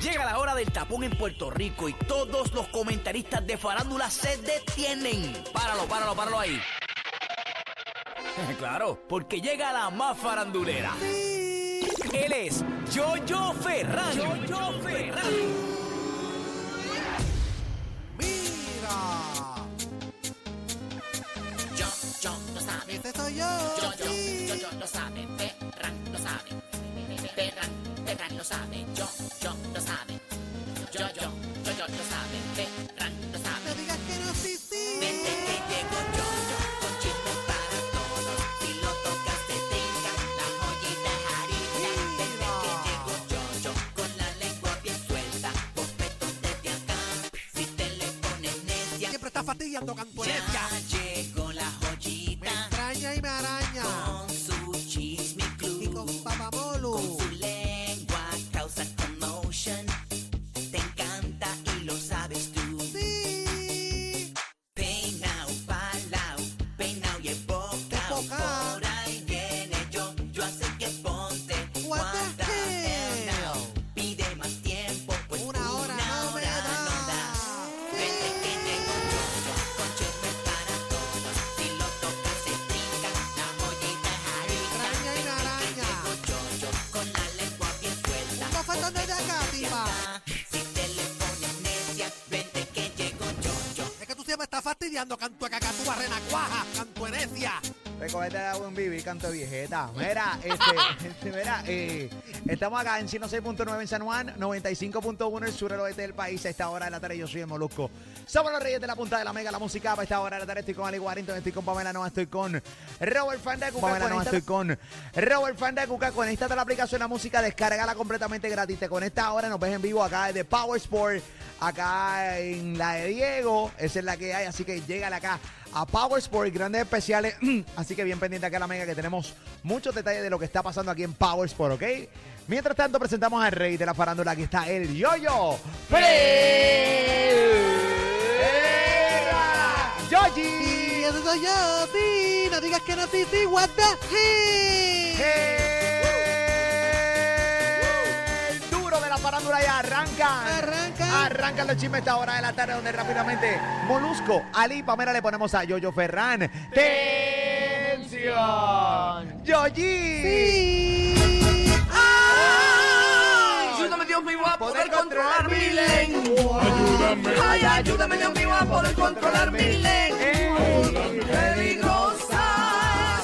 Llega la hora del tapón en Puerto Rico y todos los comentaristas de farándula se detienen. Páralo, páralo, páralo ahí. Claro, porque llega la más farandulera. Él es Jojo Ferran. Jojo Ferran. ¡Mira! Yo, yo, lo sabe. ¡Este soy yo! Yo, yo, sí. yo, yo, lo sabe. Ferran lo sabe. Lo sabe. Yo, yo, lo sabe. Yo, yo, yo, yo, lo sabe. Ferran lo No sabe. digas que no, sí, sí. Desde que llegó yo, yo, con chismes para todos. Si lo tocas te brinca, la joyita es harina. Desde que llegó yo, yo, con la lengua bien suelta. Bofetón desde acá, si te le pones necia. Siempre está fastidiando cantuecia. Que tú siempre estás fastidiando cantueca, cacatúa, renacuaja, cantuenecia. Recogete de agua en vivi, canto viejeta. Mira, este, este, mira, eh, estamos acá en 106.9 en San Juan, 95.1 en el sur del oeste del país. A esta hora de la tarde yo soy el Molusco. Somos los reyes de la punta de la mega, la música. A esta hora de la tarde estoy con Ali Warrington, estoy con Pamela Noa, estoy con Robert Fan de Cuca. Pamela Noa, estoy con Robert Fan de Cuca. Conéctate a la aplicación La Música, descárgala completamente gratis. Te conectas ahora, nos ves en vivo acá de Power Sport, acá en la de Diego. Esa es la que hay, así que llégale acá a Power Sport, grandes especiales. Así que bien pendiente acá a la mega que tenemos muchos detalles de lo que está pasando aquí en Power Sport, ¿ok? Mientras tanto, presentamos al rey de la farándula. Aquí está el Yoyo. Y Yoyi. ese soy yo, sí. No digas que no, sí, sí. What the hell? El duro de la farándula ya arranca. Arranca. Arrancan los chismes a esta hora de la tarde donde rápidamente Molusco, Ali y Pamela le ponemos a Yoyo Ferran. ¡Tensión! ¡Yoyi! Sí. Dios mío, a Poder controlar mi lengua. Ayúdame. Ay, ayúdame, Dios mío, a poder controlar mi lengua. ¡Ey! Peligrosa,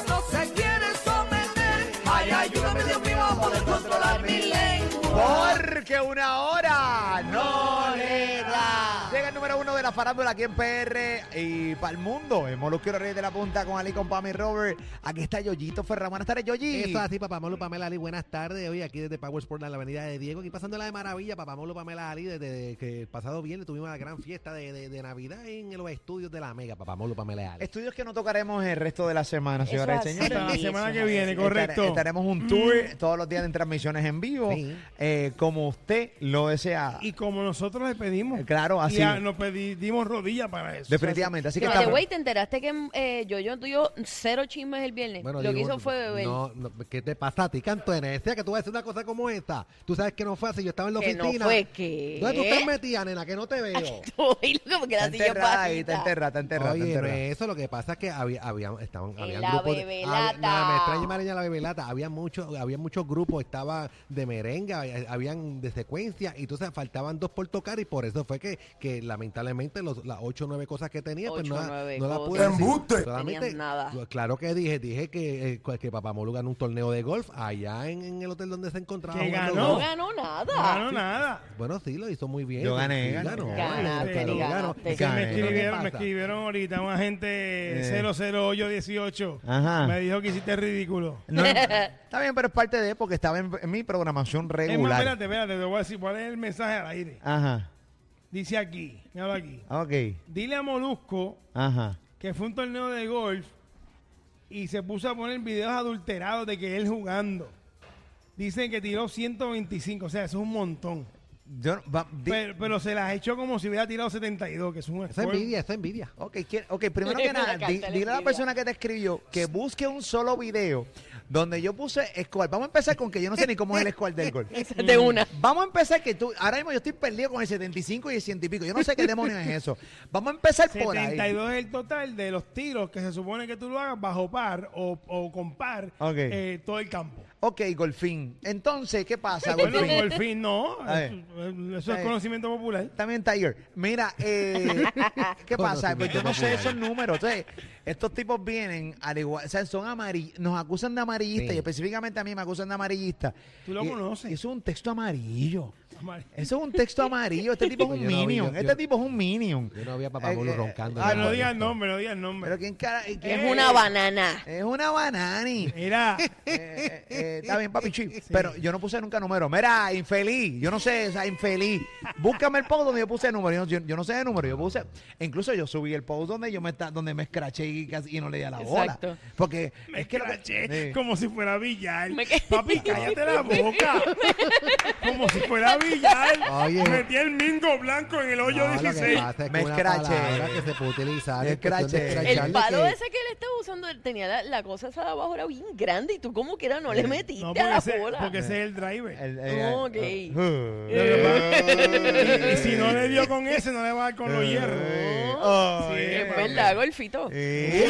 no se quiere someter. Ay, ayúdame, Dios mío, a poder controlar mi lengua. Porque una hora no le da. Llega el número uno la farándula aquí en PR y para el mundo. Y los Reyes de la Punta con Ali, con Pami Robert. Aquí está Yoyito Ferran. Buenas tardes, Yoyi. Eso así, Papamolo Pamela Ali, buenas tardes. Hoy aquí desde Power Sport en la avenida de Diego, aquí pasándola de maravilla, Papamolo Pamela Ali, desde que el pasado viernes tuvimos la gran fiesta de, de- de Navidad en los estudios de la Mega, Papamolo Pamela Ali. Estudios que no tocaremos el resto de la semana, señoras y señores. Hasta la semana que viene, Estar- correcto. estaremos un tour todos los días en transmisiones en vivo, Sí. eh, como usted lo desea. Y como nosotros le pedimos. Claro, así. Y a- nos pedimos rodillas para eso. Definitivamente. Así que estamos- way, ¿te enteraste que eh, yo, yo tuyo cero chismes el viernes? Lo que digo, hizo fue beber. No, no, ¿qué te pasa a ti, cantuenecia? Que tú vas a decir una cosa como esta. Tú sabes que no fue así, yo estaba en la Que no oficina. fue, ¿qué? ¿Dónde tú estás metida, nena? Que no te veo. Estoy loco, porque Está la silla enterrada ahí, está pasita. enterrada, está enterrada. está Oye, no enterrada. es eso, lo que pasa es que había, había, estaban, En había la grupos de- bebelata. había- nada, me extraña Mareña la bebelata, había muchos, había muchos grupos, estaba de merengue, había- habían de secuencia, y entonces faltaban dos por tocar, y por eso fue que, que lamentablemente los, las ocho o nueve cosas que tenía, pues no, nueve no cosas. pude decir. ¡Embuste! Solamente- nada. Claro que dije, dije que, eh, que Papamolu ganó un torneo de golf allá en, en el hotel donde se encontraba. Que ganó. No ganó nada. No ganó nada. Bueno, sí, lo hizo muy bien. Yo gané, Sí, ganó. Ganaste, Claro, ganó. ganaste. ¿Y Que qué- me, escribieron, me escribieron ahorita un agente Eh. 00818. Ajá. Me dijo que hiciste ridículo. No, está bien, pero es parte de porque estaba en, en mi programación Es más, regular. espérate, espérate, te voy a decir cuál es el mensaje al aire. Ajá. Dice aquí, míralo aquí. Ok. Dile a Molusco Ajá. que fue un torneo de golf y se puso a poner videos adulterados de que él jugando. Dicen que tiró 125, o sea, eso es un montón. Yo, va- di- Pero, pero se las echó como si hubiera tirado 72, que es un Esa esfuerzo. envidia, esa envidia. Ok, quiere- ok, primero que nada, di- dile a la persona que te escribió que busque un solo video donde yo puse Escobar. Vamos a empezar con que yo no sé ni cómo es el Escobar del golf. De una. Vamos a empezar que tú, ahora mismo yo estoy perdido con el 75 y el 100 y pico. Yo no sé qué demonios es eso. Vamos a empezar por ahí. 72 es el total de los tiros que se supone que tú lo hagas bajo par o, o con par eh, todo el campo. Ok, Golfín. Entonces, ¿qué pasa, Bueno, Golfín? por fin no. Eso, es conocimiento popular. También Tiger. Mira, eh, ¿qué pasa? Pues yo no sé esos números. Entonces, estos tipos vienen, al igual, o sea, son amarillistas, nos acusan de amarillistas Sí. y específicamente a mí me acusan de amarillista. Tú lo Y- conoces. y Eso es un texto amarillo. Amar- Eso es un texto amarillo. Este tipo es un Yo no vi, minion. yo- este yo- tipo es un minion. Yo no vi a Papamolo Eh, eh, roncando. ah, no el digas el nombre, no digas el nombre. Pero quién cara. quién- Es una banana. Es una banani. Mira, Eh, eh, eh, está bien, papi chi. Pero yo no puse nunca número. Mira, infeliz. Yo no sé, o sea, infeliz. Búscame el post donde yo puse número. Yo, yo- yo no sé de número. Yo puse. Incluso yo subí el post donde yo me está, donde me escraché y, casi- y no le di a la bola. Exacto. Porque me es que Sí. como si fuera que- Papi, cállate la boca. como si fuera billar. Oye. Metí el mingo blanco en el hoyo No, lo que 16. pasa es Me escraché. que se puede utilizar. El palo que- ese que él estaba usando, él tenía la, la cosa esa de abajo era bien grande y tú como que era no le metiste No, a porque la ese, bola. porque ese es el driver. el- eh, Ok. y, y si no le dio con ese, no le va a dar con los hierros. Oh, Sí, yeah. es verdad, golfito. Eh,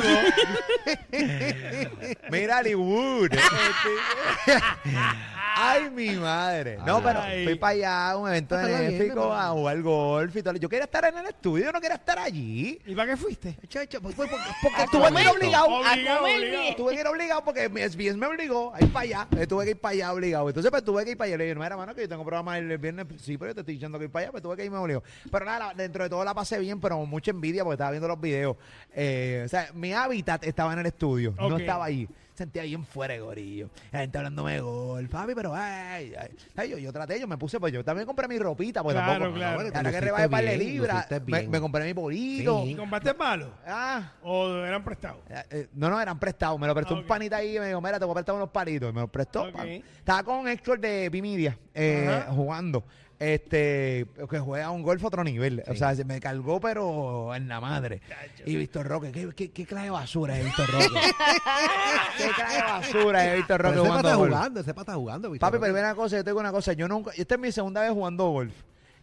Mira Hollywood. Ay, mi madre. No, pero fui para allá a un evento bien, benéfico a hermano. jugar golf y todo. Yo quería estar en el estudio, yo no quería estar allí. ¿Y para qué fuiste? Chacho, pues, pues, porque, porque A tuve que ir comer. obligado. A Obligado, comer obligado. bien. Tuve que ir obligado porque mi SBS me obligó a ir para allá. Eh, tuve que ir para allá obligado. Entonces, pues tuve que ir para allá. Le dije, no, mira, mano, que yo tengo programa el viernes. Sí, pero yo te estoy diciendo que ir para allá. Pues tuve que irme obligado. Pero nada, la- dentro de todo la pasé bien, pero con mucha envidia porque estaba viendo los videos. Eh, o sea, mi hábitat estaba en el estudio, no Ok. estaba ahí. Sentía bien fuera de gorillo. La gente hablándome de gol, papi, pero ay, ay. Ay, yo, yo traté, yo me puse, pues yo también compré mi ropita, porque Claro, tampoco. claro. Bueno, Ahora que par de libras, me, compré mi bolito. ¿Y compraste palo? Ah, ¿O eran prestados? eh, eh, no, no, eran prestados. Me lo prestó Ah, un panita ahí y me dijo, mira, te voy a prestar unos palitos. Y me lo prestó. Ok. pan. Estaba con Héctor de Pimidia eh, jugando. Este, que juega un golf a otro nivel. O sea, se me cargó, pero en la madre. Y Víctor Roque, ¿qué, qué, qué clase de basura es Víctor Roque? ¿Qué clase de basura es Víctor Pero Roque ese jugando está jugando, ese jugando. ¿viste? Papi, pero ven una cosa, yo te digo una cosa. Yo nunca, esta es mi segunda vez jugando golf.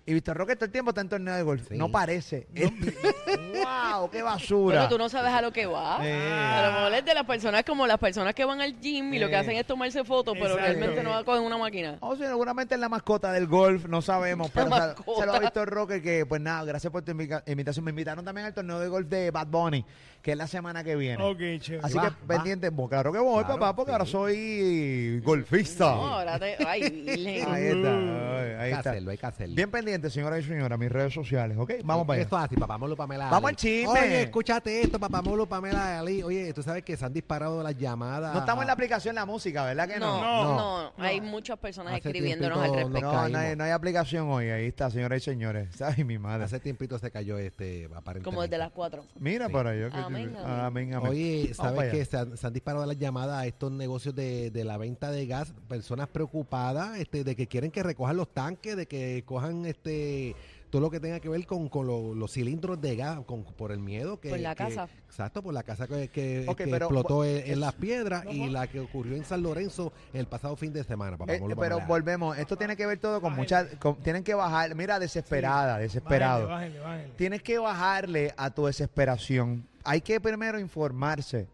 Y Víctor Roque todo el tiempo está en torneo de golf. Sí. No parece. Es- wow, qué basura. Bueno, tú no sabes a lo que va. Eh. A lo mejor es de las personas como las personas que van al gym y lo que hacen es tomarse fotos, pero Exacto. realmente no cogen una máquina. O sea, seguramente es la mascota del golf, no sabemos. Pero saludos a Víctor Roque, que pues nada, gracias por tu invitación. Me invitaron también al torneo de golf de Bad Bunny, que es la semana que viene. Ok, chévere. Así Va, que va. pendiente, pues, claro que voy, Claro, papá, porque ahora soy golfista. No, ahora te... Ay. Ahí está, ay, ahí Hay que hacerlo, hay que hacerlo. Bien pendiente, señoras y señores, mis redes sociales, ¿ok? Vamos para allá. Esto es así, papamolo, Pamela. Vamos al chisme. Oye, escúchate esto, papamolo, Pamela Ali. Oye, tú sabes que se han disparado las llamadas. No estamos en la aplicación la música, ¿verdad que no? No, No. no, hay muchas personas Hace escribiéndonos al respecto. No, no hay, no hay aplicación hoy. Ahí está, señoras y señores. Ay, mi madre. Hace tiempito se cayó este, aparentemente. Como desde las cuatro. Mira Sí. para allá. que- Amén, amén. amén, amén. Oye, ¿sabes que se han, se han disparado las llamadas a estos negocios de, de la venta de gas? Personas preocupadas este, de que quieren que recojan los tanques, de que cojan este todo lo que tenga que ver con, con lo- los cilindros de gas, con, por el miedo que... Por la que- casa. Exacto, por la casa que, que- Ok, que pero- explotó en, Las Piedras y la que ocurrió en San Lorenzo el pasado fin de semana. papá, Eh, vamos a pero hablar. volvemos, esto tiene que ver todo con muchas, con- tienen que bajar, mira, desesperada, desesperado. Bájenle, bájenle, bájenle. Tienes que bajarle a tu desesperación. Hay que primero informarse.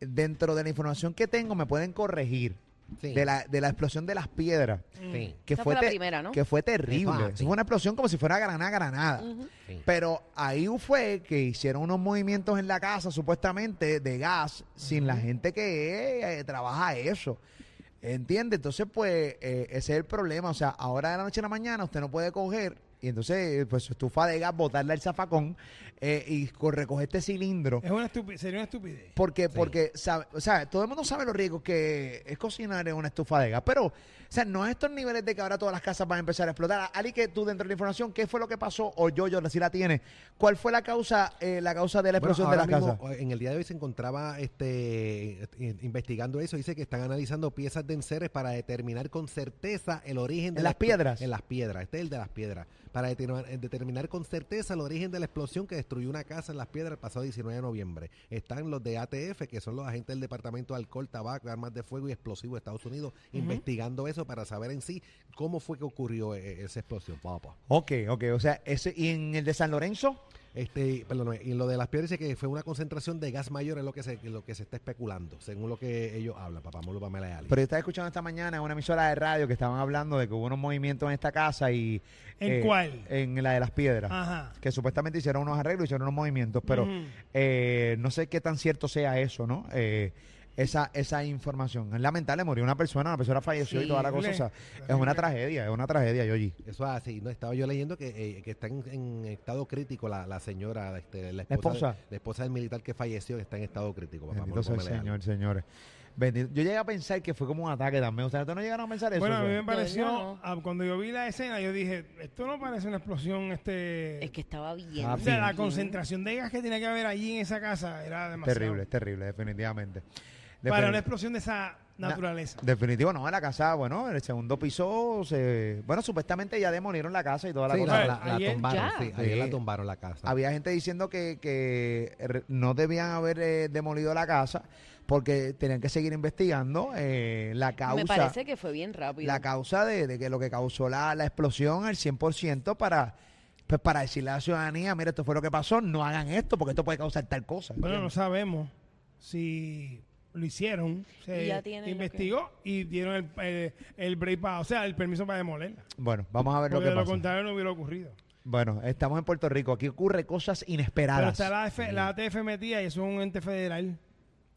Dentro de la información que tengo me pueden corregir Sí, de la, de la explosión de las piedras. sí, Que Esa fue, fue la primera, ¿no? que fue terrible. Eso, Eso sí. fue una explosión como si fuera granada, granada. Pero ahí fue que hicieron unos movimientos en la casa, supuestamente, de gas, sin la gente que eh, trabaja eso. ¿Entiende? Entonces, pues, eh, ese es el problema. O sea, ahora de la noche a la mañana usted no puede coger y entonces, pues, su estufa de gas, botarle al zafacón eh, y co- recoger este cilindro. Es una sería una estupidez. Porque, porque, sabe, o sea, todo el mundo sabe los riesgos que es cocinar en una estufa de gas, pero, sea, no a estos niveles de que ahora todas las casas van a empezar a explotar. Ali, que tú dentro de la información, ¿qué fue lo que pasó? O yo, yo si la tiene. ¿Cuál fue la causa, eh, la causa de la Bueno, explosión de las mismo, casas? En el día de hoy se encontraba este eh, investigando eso. Dice que están analizando piezas de enseres para determinar con certeza el origen de ¿En la las piedras? En las piedras. Este es el de las piedras. para determinar, eh, determinar con certeza el origen de la explosión que destruyó una casa en Las Piedras el pasado 19 de noviembre. Están los de ATF, que son los agentes del Departamento de Alcohol, Tabaco, Armas de Fuego y Explosivos de Estados Unidos, investigando eso para saber en sí cómo fue que ocurrió eh, esa explosión. Papá. Ok, ok. O sea, ese, ¿y en el de San Lorenzo? Este, perdón, y lo de las piedras dice que fue una concentración de gas mayor es lo que se, lo que se está especulando, según lo que ellos hablan, papá Molo Pamela y Ali. Pero yo estaba escuchando esta mañana en una emisora de radio que estaban hablando de que hubo unos movimientos en esta casa y... eh, ¿En cuál? En la de las piedras. Ajá. Que supuestamente hicieron unos arreglos, hicieron unos movimientos, pero eh, no sé qué tan cierto sea eso, ¿no? Eh, esa, esa información. Es lamentable, murió una persona, una persona falleció y toda la cosa. O sea, es una tragedia, es una tragedia, Yoyi. Eso es así, no estaba yo leyendo que, eh, que está en, en estado crítico la, la señora, este, la, La esposa, de- la esposa del militar que falleció, que está en estado crítico. Papá Bendito sea el. Señor, señores. Bendito. Yo llegué a pensar que fue como un ataque también. ¿Ustedes no llegaron a pensar eso? Bueno, a mí me pareció, no. cuando yo vi la escena, yo dije, esto no parece una explosión, este... Es que estaba bien. Ah, o sea, la concentración de gas que tenía que haber allí en esa casa era demasiado. terrible, es terrible, definitivamente. Para una explosión de esa naturaleza. Definitivo, no, la casa, bueno, en el segundo piso, se, bueno, supuestamente ya demolieron la casa y toda la Sí, cosa. la, la- la Ayer tumbaron, ya. sí, ayer Sí. la tumbaron la casa. Había gente diciendo que, que no debían haber eh, demolido la casa porque tenían que seguir investigando eh, la causa. Me parece que fue bien rápido. la causa de, de que lo que causó la, la explosión al 100% para pues para decirle a la ciudadanía, mira, esto fue lo que pasó, no hagan esto porque esto puede causar tal cosa. Bueno, no sabemos si lo hicieron. Se Y ya tienen lo investigó y dieron el, el, el break para, o sea, el permiso para demolerla. Bueno, vamos a ver lo Porque que de lo pasa. contrario no hubiera ocurrido. Bueno, estamos en Puerto Rico, aquí ocurre cosas Pero inesperadas. está la, F- la ATF metida y eso es un ente federal.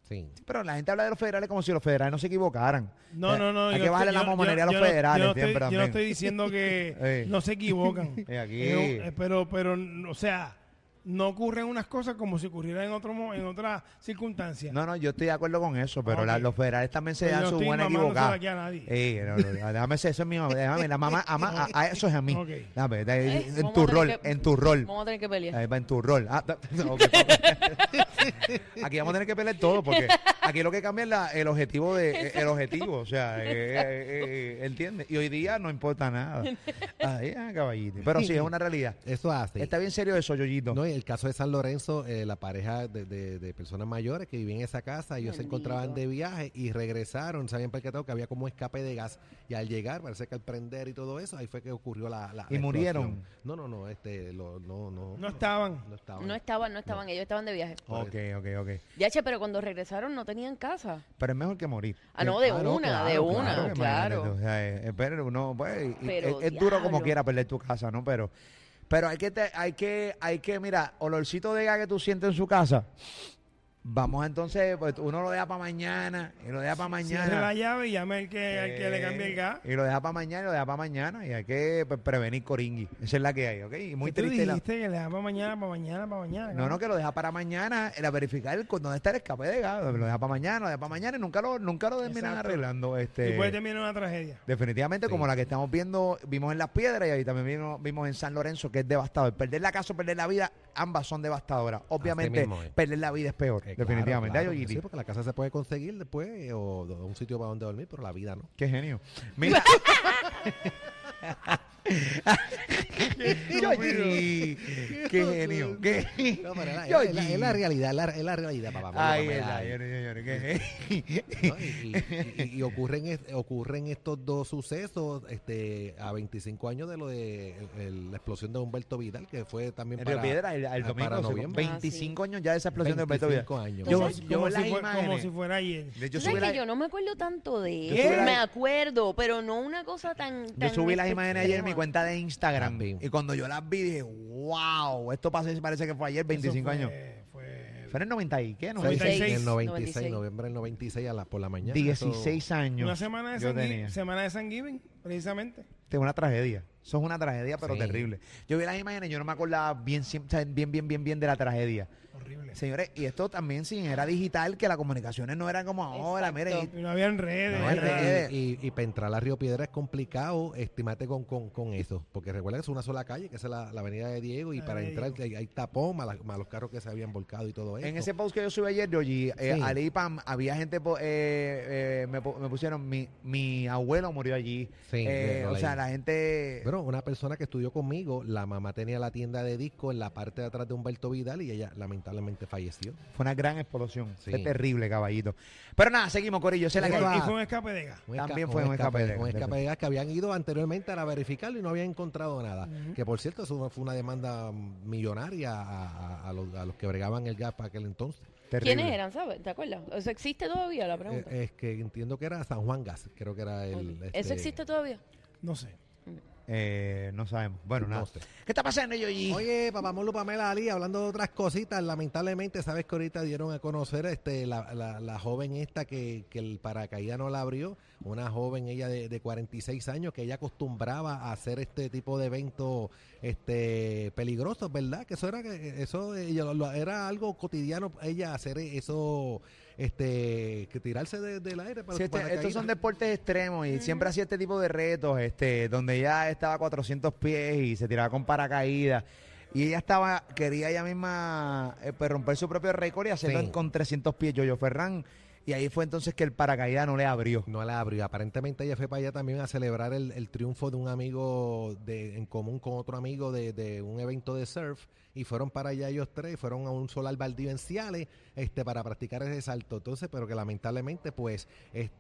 Sí. Pero la gente habla de los federales como si los federales no se equivocaran. No, Eh, no, no. Hay yo que bajarle estoy- la yo- momonería a yo- los yo no- federales yo no siempre estoy, yo no también. estoy diciendo que no se equivocan. Eh, aquí. Eh, pero, pero, o sea, no ocurren unas cosas como si ocurrieran en otro mo- en otras circunstancias. No, no, yo estoy de acuerdo con eso, pero Ok. la- los federales también se Pero dan yo su buena equivocada. aquí a nadie. Eh, no, no, déjame ser, eso es mío. Déjame, la mamá, ama- a, a eso es a mí. Ok. Déjame, de- Eh, en vamos tu rol, que- en tu rol. Vamos a tener que pelear. En tu rol. Ah, da- ok. aquí vamos a tener que pelear todo porque aquí lo que cambia es la- el objetivo de el objetivo, o sea, eh, eh, eh, ¿entiendes? Y hoy día no importa nada. Ahí, ah, caballito. Pero sí es una realidad. Eso hace. Está bien serio eso, Yoyito. No, y el caso de San Lorenzo, eh, la pareja de, de- de personas mayores que vivían en esa casa, ellos se encontraban de viaje y regresaron, se habían percatado que había como un escape de gas y al llegar, parece que al prender y todo eso, ahí fue que ocurrió la, la ¿Y la murieron? No, no, no, este, lo- no, no, No estaban. no estaban. No estaban, no estaban, ellos estaban de viaje. Ok, ok, ok. Ya, che, pero cuando regresaron no tenían casa. Pero es mejor que morir. Ah, no, de Ah, no, una, claro, de claro, una, claro. O sea, eh, eh, pero uno, pues, Pero, es, es duro como quiera perder tu casa, ¿no? Pero, pero hay que, te- hay que, hay que, mira, olorcito de gas que tú sientes en su casa. Vamos entonces, pues uno lo deja para mañana y lo deja para mañana. la llave y llame al que, al que le cambie el gas. Y lo deja para mañana y lo deja para mañana. Y hay que pues, prevenir coringui. Esa es la que hay, ¿ok? Y muy ¿Qué tú triste. la- dijiste que le daba mañana, para mañana, para mañana. No, no, que lo deja para mañana, era verificar el- dónde está el escape de gas. Lo deja para mañana, lo deja para mañana y nunca lo, nunca lo terminan Exacto. arreglando. Y Este, puede terminar una tragedia. Definitivamente, Sí. como la que estamos viendo, vimos en Las Piedras y ahí también vimos, vimos en San Lorenzo, que es devastador. Perder la casa o perder la vida, ambas son devastadoras. Obviamente, mismo perder la vida es peor, Eh, definitivamente. claro, sí, porque la casa se puede conseguir después eh, o o un sitio para donde dormir, pero la vida no. Qué genio. Mira. Qué genio. Qué... No, pero es la, es la- es la realidad, es la, es la realidad, papá. Ay. Y, y- y- y ocurren, ocurren estos dos sucesos este, a 25 años de lo de el- el- la explosión de Humberto Vidal, que fue también En para, Río Piedra, el, el ah, domingo, para se- noviembre. 25 años ya de esa explosión de Alberto Vidal. 25 años. Yo, Entonces, yo como, las si fue- como si fuera ayer. de- yo que yo no me acuerdo tanto de Yo la- Me acuerdo, pero no una cosa tan. Yo tan subí las imágenes ayer en mi. Cuenta de Instagram También. y cuando yo las vi dije, wow, esto pasó, parece que fue ayer, 25 Eso fue- años. Fue, Fue en el 90 y qué, Sí, 96. En el 96, 96. noviembre del 96 a la, por la mañana. 16 eso- años. una semana de, San tenía. semana de San Giving, precisamente. Es una tragedia. Eso es una tragedia, pero Sí. terrible. Yo vi las imágenes yo no me acordaba bien, bien, bien, bien, bien de la tragedia. Horrible. Señores, y esto también sin era digital, que las comunicaciones no eran como ahora, Exacto. mire. Y no habían redes. No y- nada. redes. y, y, y para entrar a Río Piedra es complicado, estimate con, con, con eso, porque recuerda que es una sola calle, que es la, la avenida de Diego, y para entrar hay, hay tapón, más, los carros que se habían volcado y todo eso. En ese post que yo subí ayer, Yogi, eh, Sí. Ali Pam, había gente, eh, eh, me, pu- me pusieron, mi, mi abuelo murió allí. Sí, Eh, o sea, la gente... Bueno, una persona que estudió conmigo, la mamá tenía la tienda de disco en la parte de atrás de Humberto Vidal y ella lamentablemente falleció. Fue una gran explosión. Sí. Fue terrible, caballito. Pero nada, seguimos, Corillo. Sé la Eso. Y fue un escape de gas. Un También fue un escape de- un de- escape de gas que habían ido anteriormente a verificarlo y no habían encontrado nada. Que por cierto, eso fue una demanda millonaria a, a- a los, a los que bregaban el gas para aquel entonces. Terrible. ¿Quiénes eran, sabes? ¿Te acuerdas? ¿Eso existe todavía, la pregunta? Eh, es que entiendo que era San Juan Gas, creo que era el... ¿Eso este, existe todavía? No sé. Eh, no sabemos. Bueno, No nada. sé. ¿Qué está pasando, Yoyi? Oye, papá Molo Pamela Ali, hablando de otras cositas, lamentablemente, sabes que ahorita dieron a conocer este la, la, la joven esta que, que el paracaídas no la abrió, una joven ella de, de 46 años que ella acostumbraba a hacer este tipo de eventos este peligrosos, ¿verdad? Que eso era que eso ella lo- lo- era algo cotidiano ella hacer eso este que tirarse de- del aire para Sí, este- estos son deportes extremos y siempre hacía este tipo de retos, este, donde ella estaba a 400 pies y se tiraba con paracaídas. Y ella estaba, quería ella misma eh, pues, romper su propio récord y hacerlo Sí. con 300 pies, Yoyo Ferran. Y ahí fue entonces que el paracaídas no le abrió. No la abrió. Aparentemente ella fue para allá también a celebrar el, el triunfo de un amigo de, en común con otro amigo de, de un evento de surf. Y fueron para allá ellos tres, fueron a un solar baldío en Ciales este, para practicar ese salto. Entonces, pero que lamentablemente, pues,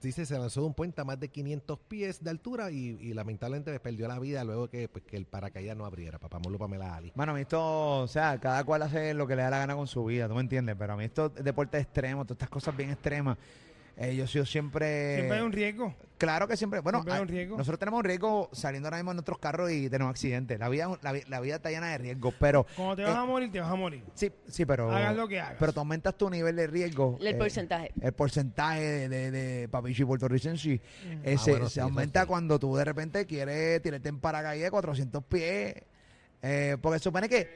dice, se lanzó de un puente a más de 500 pies de altura y, y lamentablemente pues, perdió la vida luego que, pues, que el paracaídas no abriera. Papá Molo Pamela Ali. Bueno, a mí esto, o sea, cada cual hace lo que le da la gana con su vida, ¿tú me entiendes? Pero a mí estos deportes extremos, todas estas cosas bien extremas, eh, yo, yo siempre... Siempre hay un riesgo. Claro que siempre. Bueno, Siempre hay un ah, riesgo. nosotros tenemos un riesgo saliendo ahora mismo en nuestros carros y tenemos accidentes. La vida, la, vi- la vida está llena de riesgos, pero. Cuando te eh, vas a morir, te vas a morir. Sí, sí, pero. Hagas lo que hagas. Pero tú aumentas tu nivel de riesgo. El eh, porcentaje. El porcentaje de, de, de papichi puertorricense ese, Ah, bueno, se sí, aumenta sí. cuando tú de repente quieres tirarte en paracaídas de 400 pies. Eh, porque supone que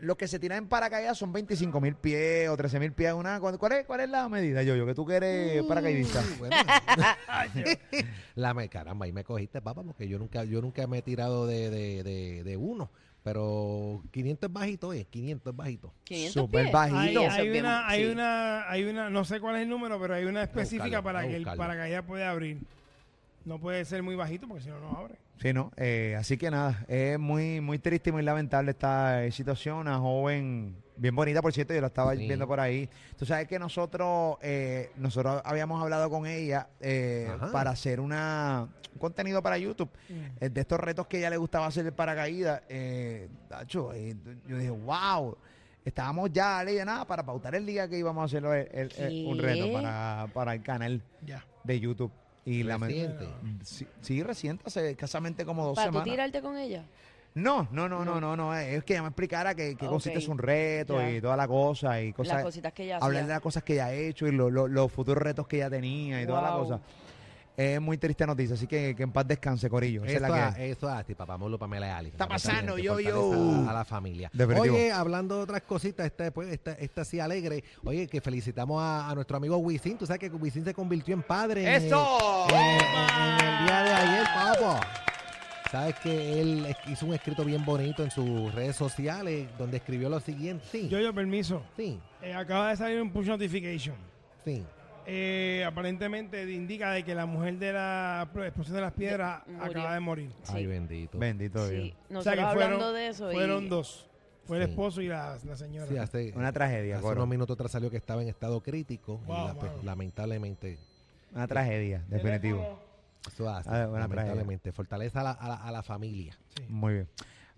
los que se tiran en paracaídas son 25 mil pies o 13 mil pies. Una, ¿cuál, es, ¿Cuál es la medida, yo, yo Que tú que eres paracaidista. Bueno, la me, caramba, ahí me cogiste, papá, porque yo nunca, yo nunca me he tirado de, de, de, de uno. Pero 500 es bajito, eh, 500 es bajito. 500 Súper pies. bajito. Hay, Eso es hay bien- una, hay sí. una, hay una, no sé cuál es el número, pero hay una específica buscarlo, para que el paracaídas puede abrir. No puede ser muy bajito porque si no, no abre. Sí, ¿no? Eh, así que nada, es muy muy triste y muy lamentable esta eh, situación. Una joven bien bonita, por cierto, yo la estaba Sí. viendo por ahí. Tú sabes que nosotros eh, nosotros habíamos hablado con ella eh, para hacer una, un contenido para YouTube eh, de estos retos que ella le gustaba hacer de paracaídas. Eh, tacho, yo dije, wow. Estábamos ya, le dije, nada, para pautar el día que íbamos a hacer el- el- el- un reto para, para el canal Ya. de YouTube. Y la Reciente. Sí, sí, reciente, hace escasamente como dos ¿Para semanas. tirarte con ella? No, no, no, no, no, no. Es que ella me explicara que, que Ok. consiste es un reto Ya. y toda la cosa y Las cosas. cositas que ella Hablar hacía. de las cosas que ella ha hecho y lo- lo- los futuros retos que ella tenía y toda la Wow. cosa. Es muy triste noticia, así que, que en paz descanse, Corillo. Esa es Eso, la que eso ti, papá Molo Pamela Ali. Está pasando, yo, yo. A, la, a la familia. Definitivo. Oye, hablando de otras cositas, esta, pues, esta, esta sí alegre. Oye, que felicitamos a, a nuestro amigo Wisin. Tú sabes que Wisin se convirtió en padre. ¡Eso! En, en el día de ayer, papo. Sabes que él es- hizo un escrito bien bonito en sus redes sociales donde escribió lo siguiente. Sí, Yo, yo, permiso. sí, Eh, acaba de salir un push notification. sí. Eh, aparentemente indica de que la mujer de la explosión de las piedras De- murió. acaba de morir. Sí. Ay, bendito. Bendito Dios. O Sí, sea nosotros que hablando fueron, de eso. y- fueron dos. Fue el Sí. esposo y la, la señora. Sí, hace, Una tragedia, hace Coro. unos minutos atrás salió que estaba en estado crítico. y Wow, la- pues, wow. lamentablemente Una tragedia, definitivo. Eso hace, Ah, buena lamentablemente. Fortaleza a la, a la- a la familia. Sí. Muy bien.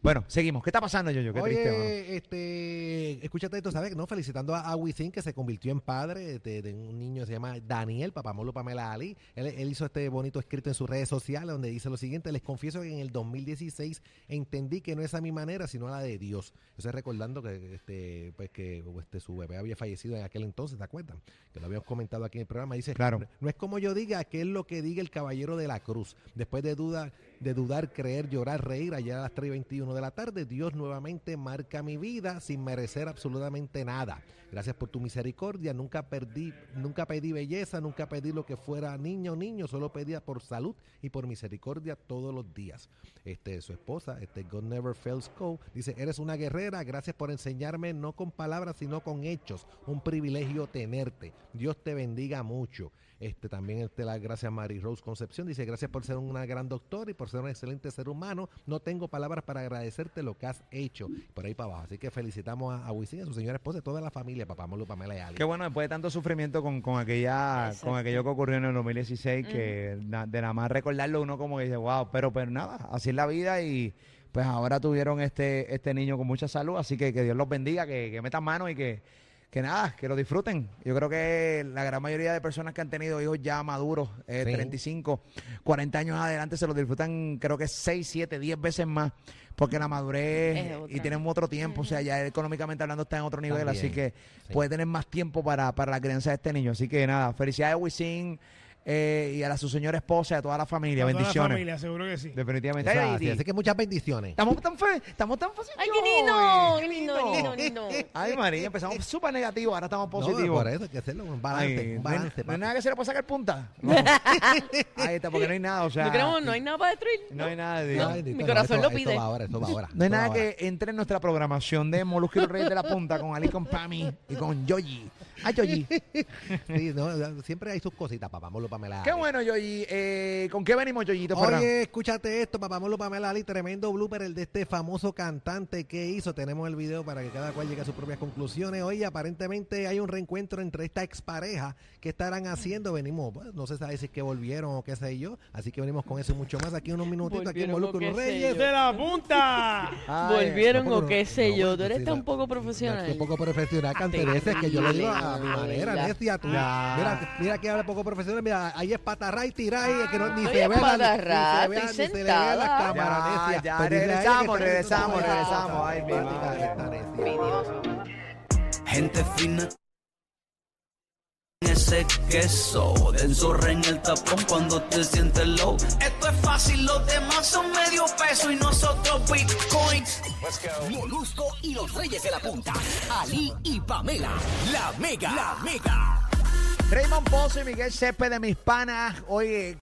Bueno, seguimos. ¿Qué está pasando, Yoyo? Qué Oye, triste, mano. este, escúchate esto, ¿sabes? No, felicitando a, a Wisin que se convirtió en padre de, de un niño que se llama Daniel, Papamolo Pamela Ali. Él, él hizo este bonito escrito en sus redes sociales donde dice lo siguiente, les confieso que en el 2016 entendí que no es a mi manera, sino a la de Dios. Yo estoy recordando que este, pues que este, su bebé había fallecido en aquel entonces, ¿te acuerdas? Que lo habíamos comentado aquí en el programa. Dice, Claro. no es como yo diga, que es lo que diga el caballero de la cruz. Después de duda, de dudar, creer, llorar, reír, allá a las 3 y 21 de la tarde, Dios nuevamente marca mi vida sin merecer absolutamente nada. Gracias por tu misericordia. Nunca perdí, nunca pedí belleza, nunca pedí lo que fuera niño, niño, solo pedía por salud y por misericordia todos los días. Este, su esposa, este God Never Fails Co. Dice, eres una guerrera, gracias por enseñarme no con palabras, sino con hechos. Un privilegio tenerte. Dios te bendiga mucho. Este también este, las gracias a Mary Rose Concepción. Dice, gracias por ser una gran doctora y por ser un excelente ser humano. No tengo palabras para agradecerte lo que has hecho. Por ahí para abajo. Así que felicitamos a, a Wisin, a su señora esposa y toda la familia, papá Molu, Pamela y Ali. Qué bueno, después de tanto sufrimiento con, con aquella Exacto. con aquello que ocurrió en el 2016, que na- de nada más recordarlo uno como que dice, wow, pero, pero nada, así es la vida y pues ahora tuvieron este, este niño con mucha salud, así que que Dios los bendiga, que, que metan mano y que, que nada, que lo disfruten. Yo creo que la gran mayoría de personas que han tenido hijos ya maduros, eh, Sí. 35, 40 años adelante, se los disfrutan creo que 6, 7, 10 veces más, porque la madurez y tienen otro tiempo, o sea, ya económicamente hablando está en otro nivel, así que sí. puede tener más tiempo para, para la crianza de este niño. Así que nada, felicidades a Wisin eh, y a la, su señora esposa y a toda la familia. A toda la Bendiciones. familia, seguro que sí. Definitivamente. Ay, así, que muchas bendiciones. Estamos tan fe, estamos tan fáciles. ¡Ay, qué lindo! ¡Qué lindo, lindo, lindo! Ay, María, empezamos súper negativos, ahora estamos No, positivos. por eso hay que hacerlo un balance, Ay, un no hay- balance. no hay papi. nada que se le pueda sacar punta. No. Ahí está, porque no hay nada, o sea. No, no hay nada para destruir. no hay nada de. No, Ay, bendito, mi no, corazón lo pide. va ahora, eso va ahora. No hay va nada ahora. que entre en nuestra programación de Molusco y los Reyes de la Punta con Ali, con Pami y con Yoyi. Ay, Yoyi. Sí, no, siempre hay sus cositas, papá Molo, Pamela. Qué bueno, Yoyi. Eh, ¿Con qué venimos, Yoyito Ferran? Oye, escúchate esto, papá Molo, Pamela Ali, tremendo blooper el de este famoso cantante que hizo. Tenemos el video para que cada cual llegue a sus propias conclusiones. Oye, aparentemente hay un reencuentro entre esta expareja. ¿Qué estarán haciendo? Venimos, pues, no se sabe si es que volvieron o qué sé yo. Así que venimos con eso y mucho más aquí unos minutitos aquí en sé Reyes. ¡De la punta! Ay, Volvieron o qué sé yo. Tú eres tan poco profesional. qué poco profesional, Te Canterese, que yo lo digo a mi digo, manera, ¿verdad? necia, tú. Ya. Mira, mira que habla poco profesional, mira, ahí es patarra y tirar y que no, ni se ve la, ni se ni le ve la sentada. cámara, necia. ya, Pues regresamos, regresamos, regresamos. Ay, mi madre. Gente fina. Ese queso, denso en el tapón cuando te sientes low. Esto es fácil, los demás son medio peso y nosotros bitcoins. Molusco y los Reyes de la Punta. Ali y Pamela. La Mega. La Mega. Raymond Pozo y Miguel Cepe de mis panas. Oye,